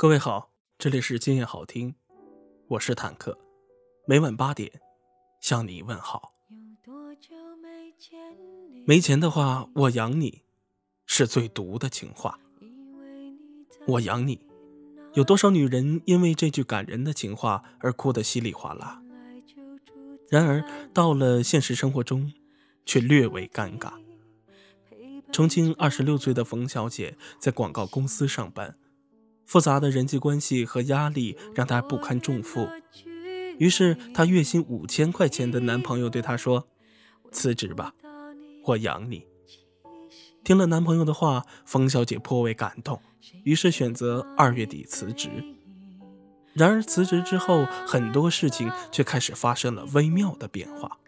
各位好，这里是今夜好听，我是坦克，每晚八点向你问好。没钱的话，我养你，是最毒的情话。我养你，有多少女人因为这句感人的情话而哭得稀里哗啦？然而到了现实生活中，却略为尴尬。重庆二十六岁的冯小姐在广告公司上班。复杂的人际关系和压力让她不堪重负，于是她月薪五千块钱的男朋友对她说：“辞职吧，我养你。”听了男朋友的话，冯小姐颇为感动，于是选择二月底辞职。然而辞职之后，很多事情却开始发生了微妙的变化。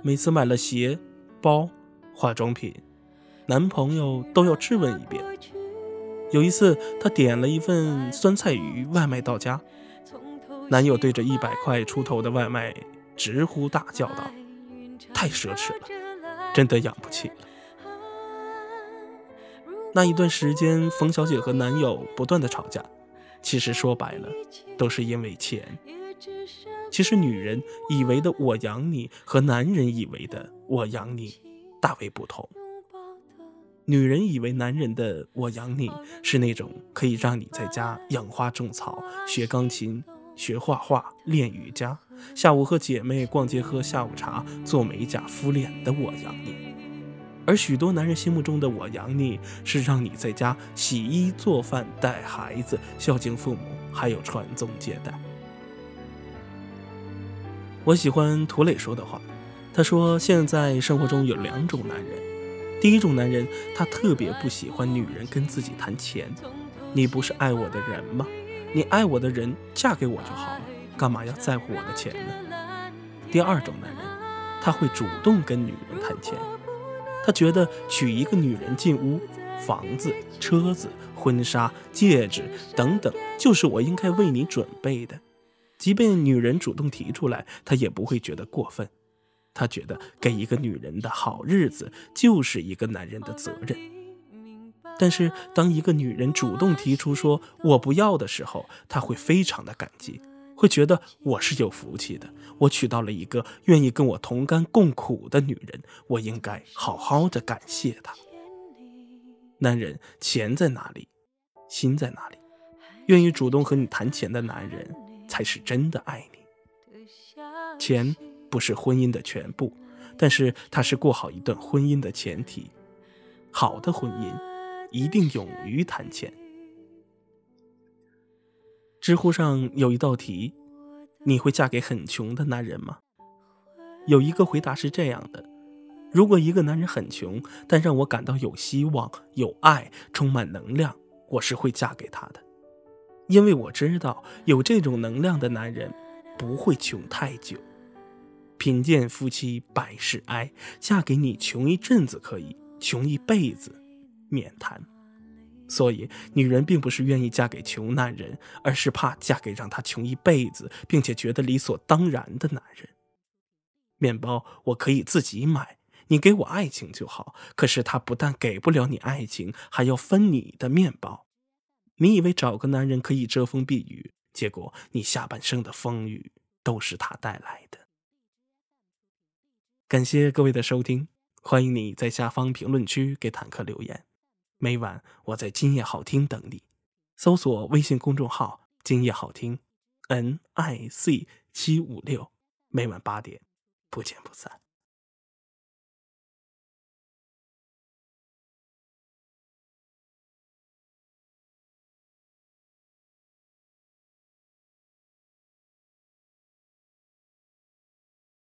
每次买了鞋、包、化妆品，男朋友都要质问一遍。有一次，她点了一份酸菜鱼外卖到家，男友对着一百块出头的外卖直呼大叫道：“太奢侈了，真的养不起了。”那一段时间，冯小姐和男友不断的吵架，其实说白了，都是因为钱。其实女人以为的“我养你”和男人以为的“我养你”大为不同。女人以为男人的“我养你”是那种可以让你在家养花种草、学钢琴、学画画、练瑜伽，下午和姐妹逛街喝下午茶、做美甲、敷脸的“我养你”。而许多男人心目中的“我养你”是让你在家洗衣做饭、带孩子、孝敬父母，还有传宗接代。我喜欢涂磊说的话，他说：“现在生活中有两种男人。”第一种男人，他特别不喜欢女人跟自己谈钱。你不是爱我的人吗？你爱我的人，嫁给我就好了，干嘛要在乎我的钱呢？第二种男人，他会主动跟女人谈钱。他觉得娶一个女人进屋，房子、车子、婚纱、戒指等等，就是我应该为你准备的。即便女人主动提出来，他也不会觉得过分。他觉得给一个女人的好日子就是一个男人的责任，但是当一个女人主动提出说我不要的时候，他会非常的感激，会觉得我是有福气的，我娶到了一个愿意跟我同甘共苦的女人，我应该好好的感谢她。男人钱在哪里，心在哪里？愿意主动和你谈钱的男人才是真的爱你。钱。不是婚姻的全部，但是它是过好一段婚姻的前提。好的婚姻一定勇于谈钱。知乎上有一道题：你会嫁给很穷的男人吗？有一个回答是这样的：如果一个男人很穷，但让我感到有希望、有爱、充满能量，我是会嫁给他的，因为我知道有这种能量的男人不会穷太久。贫贱夫妻百事哀，嫁给你穷一阵子可以，穷一辈子免谈。所以，女人并不是愿意嫁给穷男人，而是怕嫁给让她穷一辈子，并且觉得理所当然的男人。面包我可以自己买，你给我爱情就好。可是他不但给不了你爱情，还要分你的面包。你以为找个男人可以遮风避雨，结果你下半生的风雨都是他带来的。感谢各位的收听，欢迎你在下方评论区给坦克留言。每晚我在今夜好听等你，搜索微信公众号“今夜好听 ”，N I C 七五六，每晚八点不见不散。